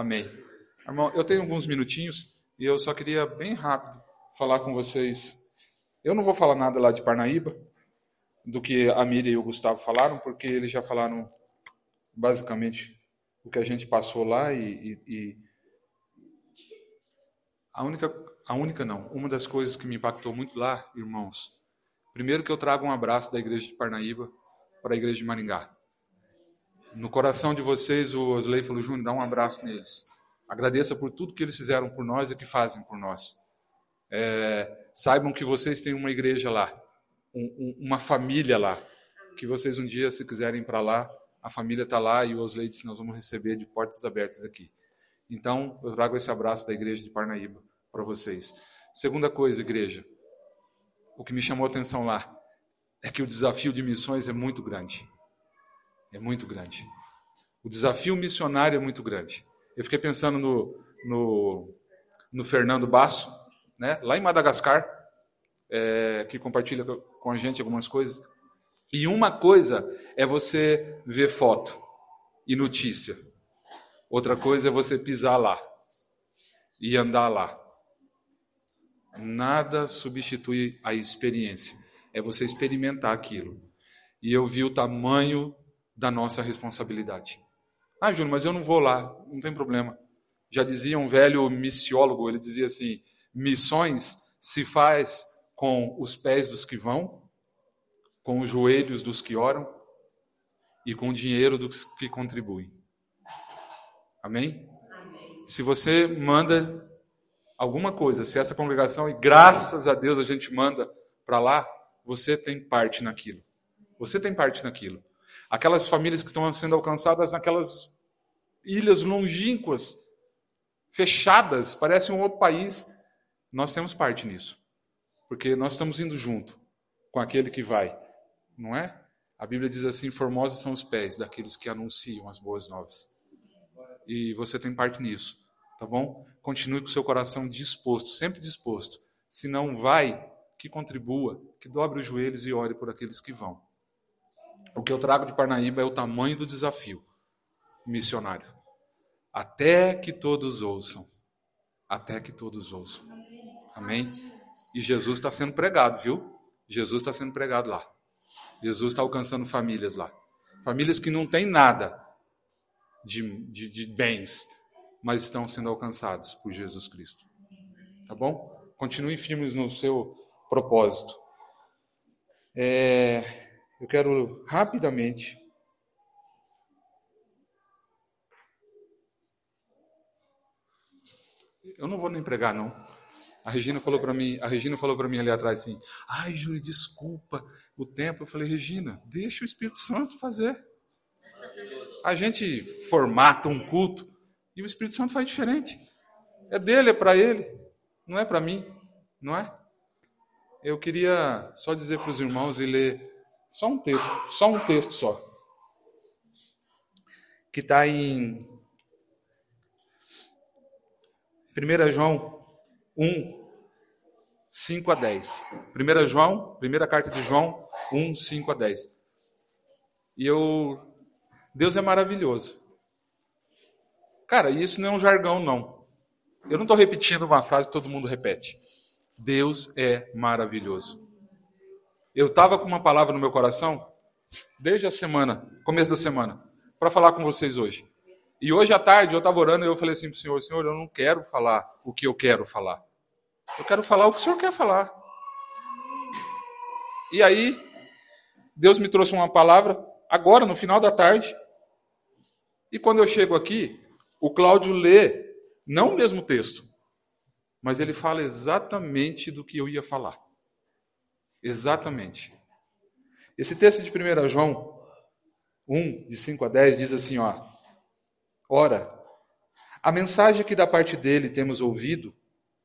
Amém. Irmão, eu tenho alguns minutinhos e eu só queria bem rápido falar com vocês. Eu não vou falar nada lá de Parnaíba, do que a Miriam e o Gustavo falaram, porque eles já falaram basicamente o que a gente passou lá e, e, e a única, a única não, uma das coisas que me impactou muito lá, irmãos, primeiro que eu trago um abraço da igreja de Parnaíba para a igreja de Maringá. No coração de vocês, o Osley falou, Júnior, dá um abraço neles. Agradeça por tudo que eles fizeram por nós e que fazem por nós. É, saibam que vocês têm uma igreja lá, um, um, uma família lá, que vocês um dia, se quiserem ir para lá, a família está lá e o Osley disse, nós vamos receber de portas abertas aqui. Então, eu trago esse abraço da igreja de Parnaíba para vocês. Segunda coisa, igreja, o que me chamou a atenção lá é que o desafio de missões é muito grande. É muito grande. O desafio missionário é muito grande. Eu fiquei pensando no, no, no Fernando Basso, né, lá em Madagascar, é, que compartilha com a gente algumas coisas. E uma coisa é você ver foto e notícia. Outra coisa é você pisar lá e andar lá. Nada substitui a experiência. É você experimentar aquilo. E eu vi o tamanho da nossa responsabilidade. Ah, Júnior, mas eu não vou lá, não tem problema. Já dizia um velho missiólogo, ele dizia assim: missões se faz com os pés dos que vão, com os joelhos dos que oram e com o dinheiro dos que contribuem. Amém? Amém? Se você manda alguma coisa, se essa congregação, e graças a Deus a gente manda para lá, você tem parte naquilo. Você tem parte naquilo. Aquelas famílias que estão sendo alcançadas naquelas ilhas longínquas, fechadas, parece um outro país. Nós temos parte nisso. Porque nós estamos indo junto com aquele que vai, não é? A Bíblia diz assim: formosos são os pés daqueles que anunciam as boas novas. E você tem parte nisso, tá bom? Continue com seu coração disposto, sempre disposto. Se não vai, que contribua, que dobre os joelhos e ore por aqueles que vão. O que eu trago de Parnaíba é o tamanho do desafio missionário. Até que todos ouçam. Até que todos ouçam. Amém? E Jesus está sendo pregado, viu? Jesus está sendo pregado lá. Jesus está alcançando famílias lá. Famílias que não têm nada de, de, de bens, mas estão sendo alcançados por Jesus Cristo. Tá bom? Continuem firmes no seu propósito. É, eu quero rapidamente Eu não vou nem pregar não. A Regina falou para mim, a Regina falou para mim ali atrás assim: "Ai, Júlio, desculpa o tempo". Eu falei: "Regina, deixa o Espírito Santo fazer". A gente formata um culto e o Espírito Santo faz diferente. É dele, é para ele, não é para mim, não é? Eu queria só dizer para os irmãos e ler só um texto, só um texto só. Que está em 1 João 1, 5 a 10. 1 João, primeira carta de João 1, 5 a 10. E eu. Deus é maravilhoso. Cara, isso não é um jargão, não. Eu não estou repetindo uma frase que todo mundo repete. Deus é maravilhoso. Eu estava com uma palavra no meu coração desde a semana, começo da semana, para falar com vocês hoje. E hoje à tarde eu estava orando e eu falei assim para o Senhor: Senhor, eu não quero falar o que eu quero falar. Eu quero falar o que o Senhor quer falar. E aí, Deus me trouxe uma palavra agora, no final da tarde. E quando eu chego aqui, o Cláudio lê, não o mesmo texto, mas ele fala exatamente do que eu ia falar. Exatamente. Esse texto de 1 João 1, de 5 a 10, diz assim: ó, Ora, a mensagem que da parte dele temos ouvido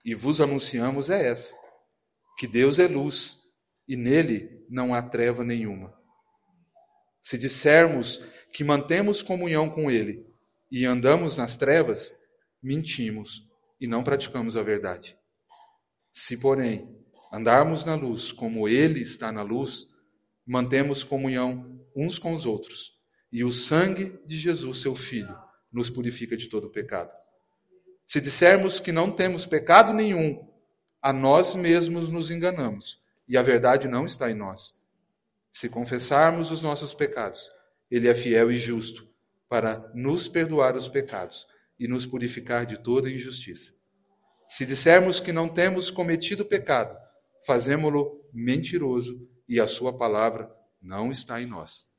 e vos anunciamos é essa: que Deus é luz e nele não há treva nenhuma. Se dissermos que mantemos comunhão com ele e andamos nas trevas, mentimos e não praticamos a verdade. Se, porém, andarmos na luz como Ele está na luz, mantemos comunhão uns com os outros, e o sangue de Jesus, seu Filho, nos purifica de todo pecado. Se dissermos que não temos pecado nenhum, a nós mesmos nos enganamos e a verdade não está em nós. Se confessarmos os nossos pecados, Ele é fiel e justo para nos perdoar os pecados e nos purificar de toda injustiça. Se dissermos que não temos cometido pecado, fazemo-lo mentiroso e a Sua palavra não está em nós.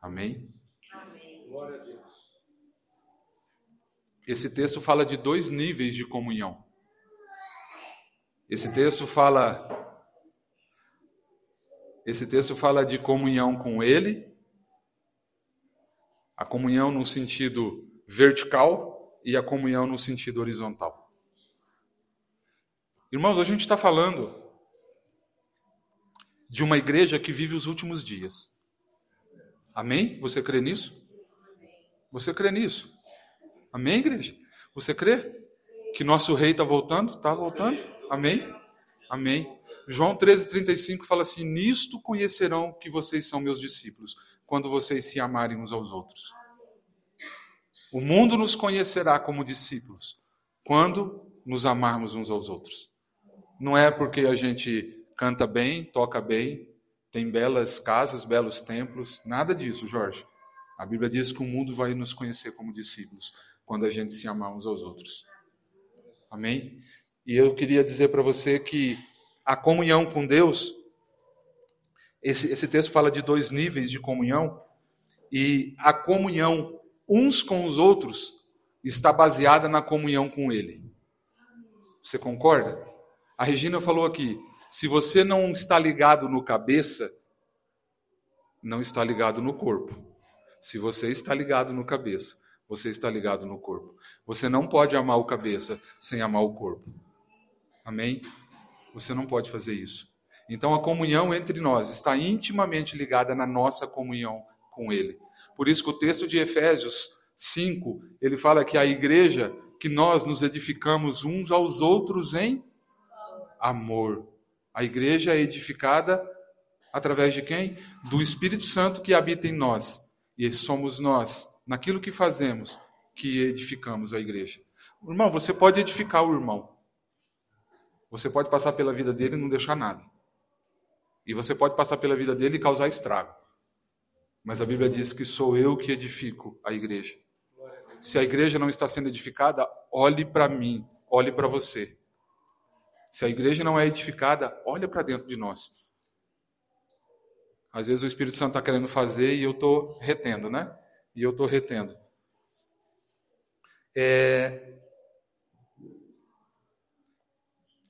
Amém? Amém. Glória a Deus. Esse texto fala de dois níveis de comunhão. Esse texto fala esse texto fala de comunhão com ele, a comunhão no sentido vertical e a comunhão no sentido horizontal. Irmãos, a gente está falando de uma igreja que vive os últimos dias. Amém? Você crê nisso? Você crê nisso? Amém, igreja? Você crê que nosso rei está voltando? Está voltando? Amém? Amém. João 13,35 fala assim: Nisto conhecerão que vocês são meus discípulos, quando vocês se amarem uns aos outros. O mundo nos conhecerá como discípulos, quando nos amarmos uns aos outros. Não é porque a gente canta bem, toca bem, tem belas casas, belos templos, nada disso, Jorge. A Bíblia diz que o mundo vai nos conhecer como discípulos, quando a gente se amar uns aos outros. Amém? E eu queria dizer para você que a comunhão com Deus, esse, esse texto fala de dois níveis de comunhão, e a comunhão uns com os outros está baseada na comunhão com Ele. Você concorda? A Regina falou aqui: se você não está ligado no cabeça, não está ligado no corpo. Se você está ligado no cabeça, você está ligado no corpo. Você não pode amar o cabeça sem amar o corpo. Amém? Você não pode fazer isso. Então a comunhão entre nós está intimamente ligada na nossa comunhão com Ele. Por isso que o texto de Efésios 5, ele fala que a igreja, que nós nos edificamos uns aos outros em amor. A igreja é edificada através de quem? Do Espírito Santo que habita em nós. E somos nós, naquilo que fazemos, que edificamos a igreja. Irmão, você pode edificar o irmão. Você pode passar pela vida dele e não deixar nada. E você pode passar pela vida dele e causar estrago. Mas a Bíblia diz que sou eu que edifico a igreja. Se a igreja não está sendo edificada, olhe para mim, olhe para você. Se a igreja não é edificada, olhe para dentro de nós. Às vezes o Espírito Santo está querendo fazer e eu estou retendo, né? E eu estou retendo. É,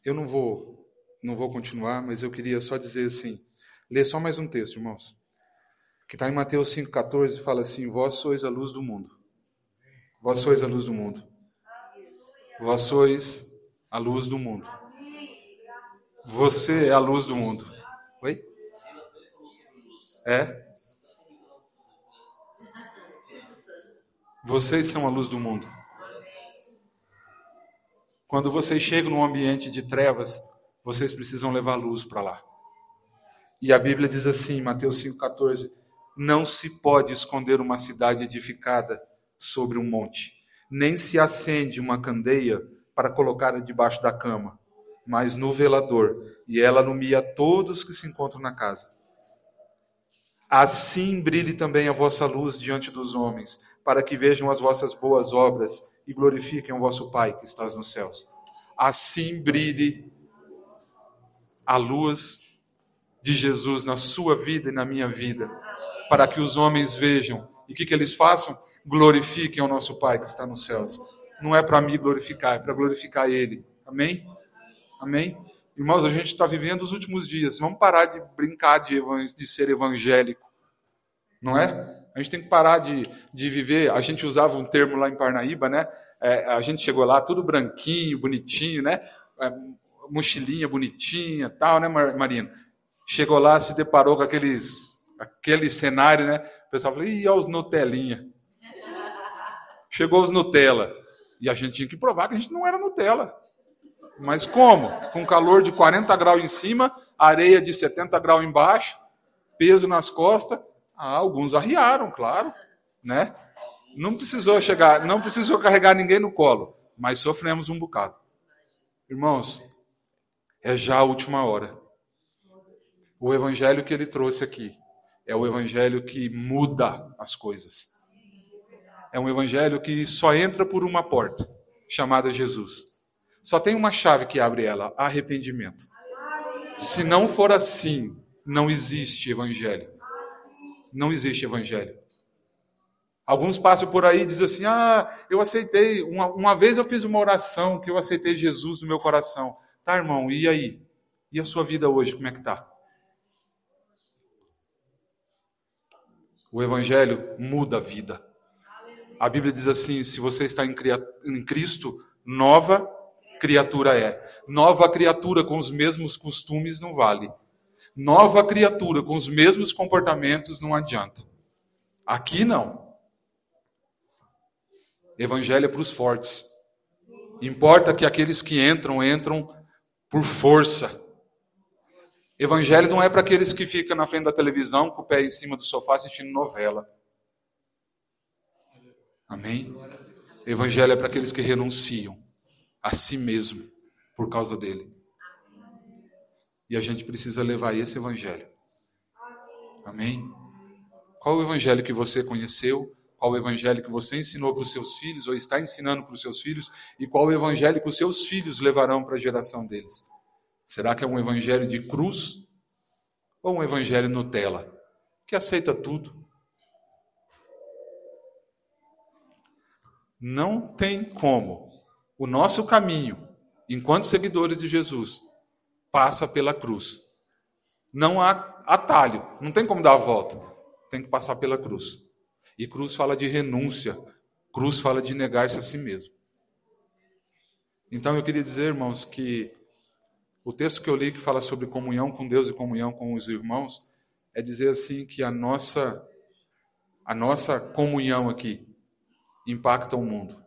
Eu não vou, não vou continuar, mas eu queria só dizer assim, ler só mais um texto, irmãos, que está em Mateus 5,14, fala assim, vós sois a luz do mundo. Vós sois a luz do mundo. Vós sois a luz do mundo. Você é a luz do mundo. Oi? É? Vocês são a luz do mundo. Quando vocês chegam num ambiente de trevas, vocês precisam levar luz para lá. E a Bíblia diz assim, Mateus 5,14: Não se pode esconder uma cidade edificada sobre um monte, nem se acende uma candeia para colocá-la debaixo da cama, mas no velador, e ela alumia todos que se encontram na casa. Assim brilhe também a vossa luz diante dos homens, para que vejam as vossas boas obras e glorifiquem o vosso Pai que estás nos céus. Assim brilhe a luz de Jesus na sua vida e na minha vida, para que os homens vejam e o que, que eles façam? Glorifiquem o nosso Pai que está nos céus. Não é para mim glorificar, é para glorificar Ele. Amém? Amém? Irmãos, a gente está vivendo os últimos dias. Vamos parar de brincar de, de ser evangélico. Não é? A gente tem que parar de, de viver. A gente usava um termo lá em Parnaíba, né? É, a gente chegou lá tudo branquinho, bonitinho, né? É, mochilinha bonitinha, tal, né, Marina? Chegou lá, se deparou com aqueles, aquele cenário, né? O pessoal falou: olha os Nutelinha. Chegou os Nutella. E a gente tinha que provar que a gente não era Nutella. Mas como? Com calor de 40 graus em cima, areia de 70 graus embaixo, peso nas costas. Ah, alguns arriaram, claro, né? Não precisou chegar, não precisou carregar ninguém no colo, mas sofremos um bocado. Irmãos, é já a última hora. O evangelho que ele trouxe aqui é o evangelho que muda as coisas. É um evangelho que só entra por uma porta, chamada Jesus. Só tem uma chave que abre ela: arrependimento. Se não for assim, não existe evangelho. Não existe evangelho. Alguns passam por aí e dizem assim: Ah, eu aceitei. Uma, uma vez eu fiz uma oração que eu aceitei Jesus no meu coração. Tá, irmão, e aí? E a sua vida hoje, como é que tá? O Evangelho muda a vida. A Bíblia diz assim: se você está em Cristo, nova criatura é. Nova criatura com os mesmos costumes não vale. Nova criatura com os mesmos comportamentos não adianta. Aqui não. Evangelho é para os fortes. Importa que aqueles que entram, entram por força. Evangelho não é para aqueles que ficam na frente da televisão com o pé em cima do sofá assistindo novela. Amém? Evangelho é para aqueles que renunciam a si mesmo por causa dele. E a gente precisa levar esse evangelho. Amém? Qual o evangelho que você conheceu? qual o evangelho que você ensinou para os seus filhos ou está ensinando para os seus filhos e qual o evangelho que os seus filhos levarão para a geração deles. Será que é um evangelho de cruz ou um evangelho Nutella que aceita tudo? Não tem como. O nosso caminho, enquanto seguidores de Jesus, passa pela cruz. Não há atalho, não tem como dar a volta. Tem que passar pela cruz. E cruz fala de renúncia, cruz fala de negar-se a si mesmo. Então eu queria dizer, irmãos, que o texto que eu li que fala sobre comunhão com Deus e comunhão com os irmãos é dizer assim que a nossa a nossa comunhão aqui impacta o mundo.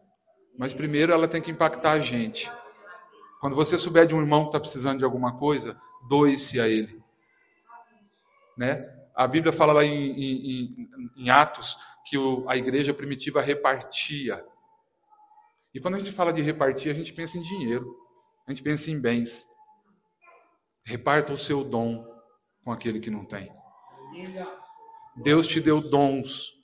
Mas primeiro ela tem que impactar a gente. Quando você souber de um irmão que está precisando de alguma coisa, doe-se a ele. Né? A Bíblia fala lá em, em, em Atos que o, a igreja primitiva repartia. E quando a gente fala de repartir, a gente pensa em dinheiro, a gente pensa em bens. Reparta o seu dom com aquele que não tem. Deus te deu dons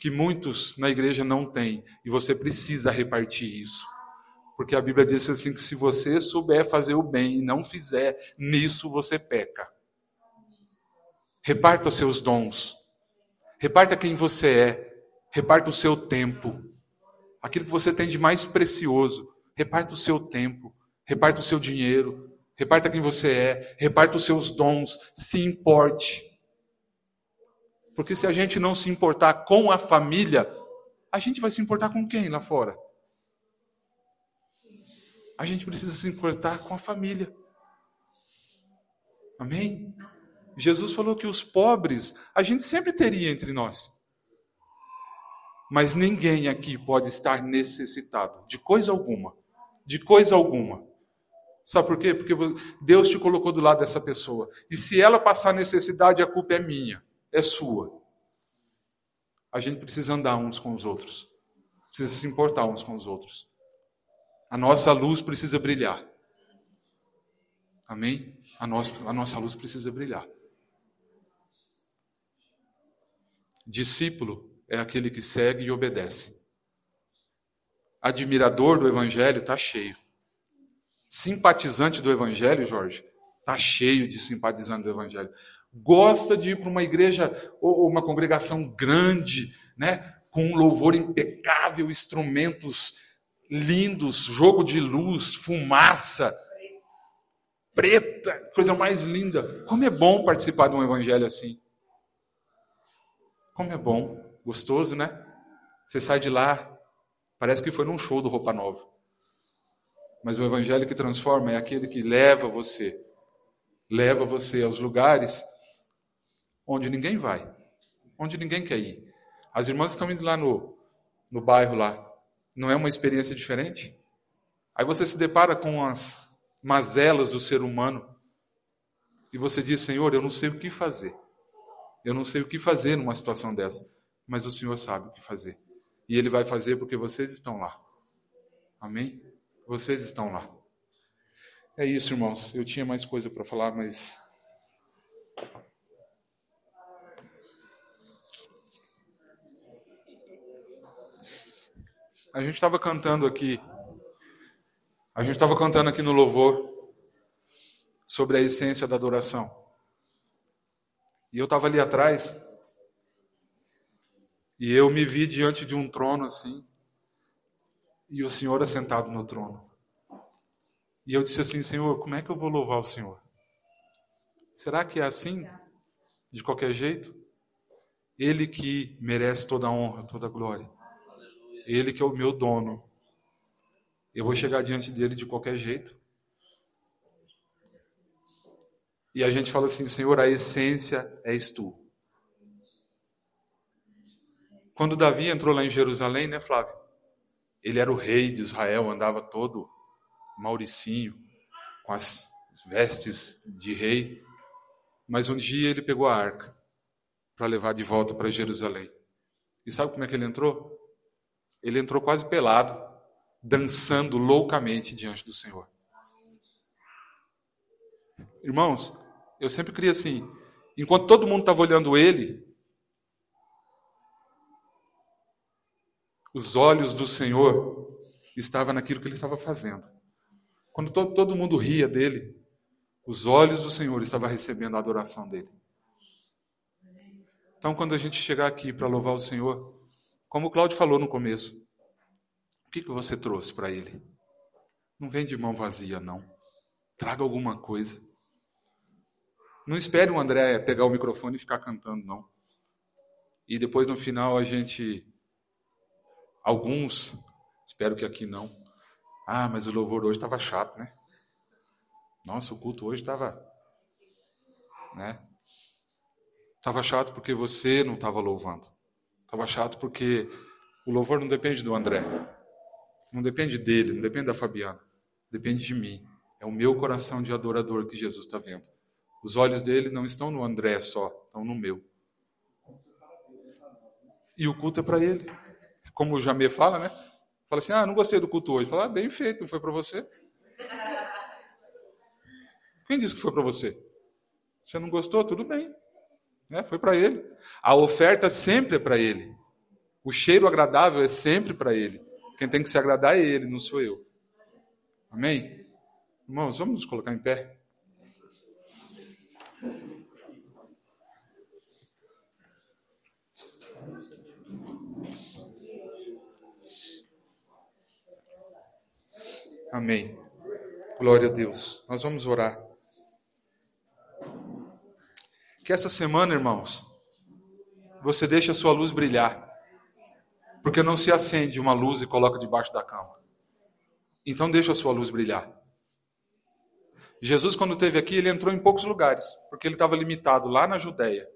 que muitos na igreja não têm, e você precisa repartir isso. Porque a Bíblia diz assim que se você souber fazer o bem e não fizer, nisso você peca. Reparta os seus dons. Reparta quem você é. Reparta o seu tempo. Aquilo que você tem de mais precioso. Reparta o seu tempo. Reparta o seu dinheiro. Reparta quem você é. Reparta os seus dons. Se importe. Porque se a gente não se importar com a família, a gente vai se importar com quem lá fora? A gente precisa se importar com a família. Amém? Jesus falou que os pobres a gente sempre teria entre nós. Mas ninguém aqui pode estar necessitado de coisa alguma. De coisa alguma. Sabe por quê? Porque Deus te colocou do lado dessa pessoa. E se ela passar necessidade, a culpa é minha, é sua. A gente precisa andar uns com os outros. Precisa se importar uns com os outros. A nossa luz precisa brilhar. Amém? A nossa, a nossa luz precisa brilhar. Discípulo é aquele que segue e obedece. Admirador do Evangelho está cheio. Simpatizante do Evangelho, Jorge, está cheio de simpatizantes do Evangelho. Gosta de ir para uma igreja ou uma congregação grande, né, com um louvor impecável, instrumentos lindos, jogo de luz, fumaça, preta, coisa mais linda. Como é bom participar de um evangelho assim. Como é bom, gostoso, né? Você sai de lá, parece que foi num show do Roupa Nova. Mas o evangelho que transforma é aquele que leva você, leva você aos lugares onde ninguém vai, onde ninguém quer ir. As irmãs estão indo lá no, no bairro lá. Não é uma experiência diferente? Aí você se depara com as mazelas do ser humano e você diz: Senhor, eu não sei o que fazer. Eu não sei o que fazer numa situação dessa, mas o Senhor sabe o que fazer. E Ele vai fazer porque vocês estão lá. Amém? Vocês estão lá. É isso, irmãos. Eu tinha mais coisa para falar, mas. A gente estava cantando aqui. A gente estava cantando aqui no louvor sobre a essência da adoração. E eu estava ali atrás e eu me vi diante de um trono assim, e o Senhor assentado no trono. E eu disse assim: Senhor, como é que eu vou louvar o Senhor? Será que é assim? De qualquer jeito? Ele que merece toda a honra, toda a glória. Ele que é o meu dono. Eu vou chegar diante dele de qualquer jeito? E a gente fala assim: Senhor, a essência és tu. Quando Davi entrou lá em Jerusalém, né, Flávio? Ele era o rei de Israel, andava todo mauricinho, com as vestes de rei. Mas um dia ele pegou a arca para levar de volta para Jerusalém. E sabe como é que ele entrou? Ele entrou quase pelado, dançando loucamente diante do Senhor. Irmãos, eu sempre queria assim, enquanto todo mundo estava olhando ele, Os olhos do Senhor estavam naquilo que ele estava fazendo. Quando todo, todo mundo ria dele, os olhos do Senhor estavam recebendo a adoração dele. Então, quando a gente chegar aqui para louvar o Senhor, como o Cláudio falou no começo, o que, que você trouxe para ele? Não vem de mão vazia, não. Traga alguma coisa. Não espere o André pegar o microfone e ficar cantando, não. E depois no final a gente Alguns, espero que aqui não. Ah, mas o louvor hoje estava chato, né? Nossa, o culto hoje estava. Né? Estava chato porque você não estava louvando. Estava chato porque o louvor não depende do André. Não depende dele, não depende da Fabiana. Depende de mim. É o meu coração de adorador que Jesus está vendo. Os olhos dele não estão no André só, estão no meu. E o culto é para ele como o Jamê fala, né? Fala assim: ah, não gostei do culto hoje. Fala, ah, bem feito, não foi para você? Quem disse que foi para você? Você não gostou? Tudo bem. Né? Foi para ele. A oferta sempre é para ele. O cheiro agradável é sempre para ele. Quem tem que se agradar é ele, não sou eu. Amém? Irmãos, vamos nos colocar em pé. Amém. Glória a Deus. Nós vamos orar. Que essa semana, irmãos, você deixe a sua luz brilhar. Porque não se acende uma luz e coloca debaixo da cama. Então deixa a sua luz brilhar. Jesus, quando esteve aqui, ele entrou em poucos lugares, porque ele estava limitado lá na Judéia.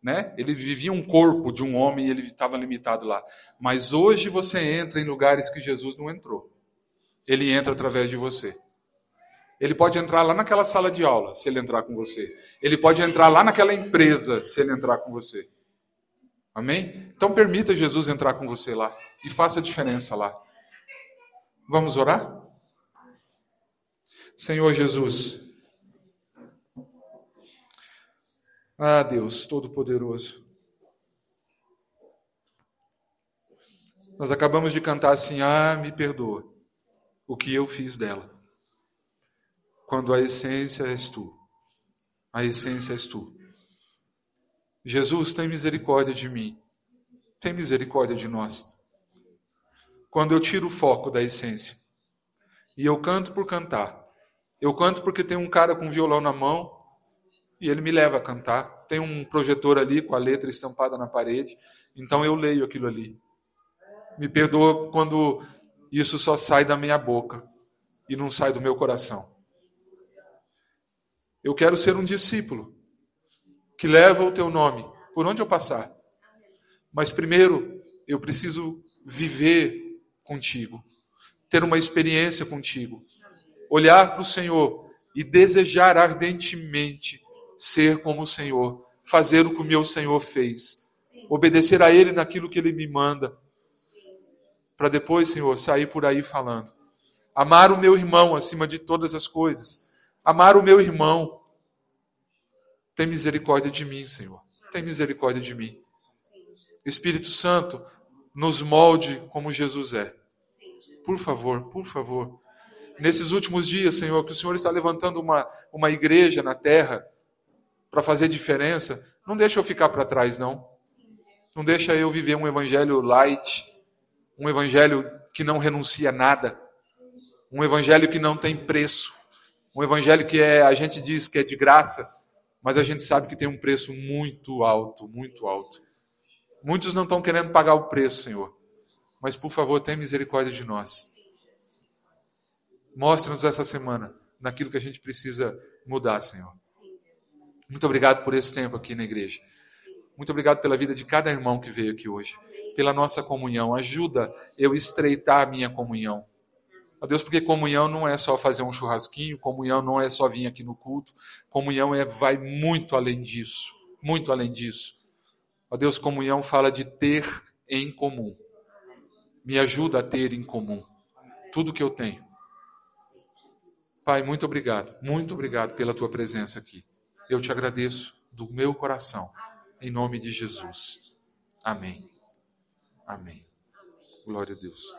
Né? Ele vivia um corpo de um homem e ele estava limitado lá. Mas hoje você entra em lugares que Jesus não entrou ele entra através de você. Ele pode entrar lá naquela sala de aula, se ele entrar com você. Ele pode entrar lá naquela empresa, se ele entrar com você. Amém? Então permita Jesus entrar com você lá e faça a diferença lá. Vamos orar? Senhor Jesus. Ah, Deus Todo-Poderoso. Nós acabamos de cantar assim: Ah, me perdoa o que eu fiz dela. Quando a essência és tu. A essência és tu. Jesus, tem misericórdia de mim. Tem misericórdia de nós. Quando eu tiro o foco da essência e eu canto por cantar, eu canto porque tem um cara com violão na mão e ele me leva a cantar. Tem um projetor ali com a letra estampada na parede, então eu leio aquilo ali. Me perdoa quando isso só sai da minha boca e não sai do meu coração. Eu quero ser um discípulo que leva o teu nome por onde eu passar. Mas primeiro, eu preciso viver contigo, ter uma experiência contigo, olhar para o Senhor e desejar ardentemente ser como o Senhor, fazer o que o meu Senhor fez, obedecer a Ele naquilo que Ele me manda para depois, Senhor, sair por aí falando. Amar o meu irmão acima de todas as coisas. Amar o meu irmão. Tem misericórdia de mim, Senhor. Tem misericórdia de mim. Espírito Santo, nos molde como Jesus é. Por favor, por favor. Nesses últimos dias, Senhor, que o Senhor está levantando uma, uma igreja na terra para fazer diferença, não deixa eu ficar para trás, não. Não deixa eu viver um evangelho light, um evangelho que não renuncia a nada, um evangelho que não tem preço, um evangelho que é, a gente diz que é de graça, mas a gente sabe que tem um preço muito alto, muito alto. Muitos não estão querendo pagar o preço, Senhor. Mas por favor, tenha misericórdia de nós. Mostre-nos essa semana naquilo que a gente precisa mudar, Senhor. Muito obrigado por esse tempo aqui na igreja. Muito obrigado pela vida de cada irmão que veio aqui hoje, pela nossa comunhão. Ajuda eu estreitar a minha comunhão. Ó Deus, porque comunhão não é só fazer um churrasquinho, comunhão não é só vir aqui no culto, comunhão é vai muito além disso, muito além disso. Ó Deus, comunhão fala de ter em comum. Me ajuda a ter em comum tudo que eu tenho. Pai, muito obrigado, muito obrigado pela tua presença aqui. Eu te agradeço do meu coração, em nome de Jesus. Amém. Amém. Glória a Deus.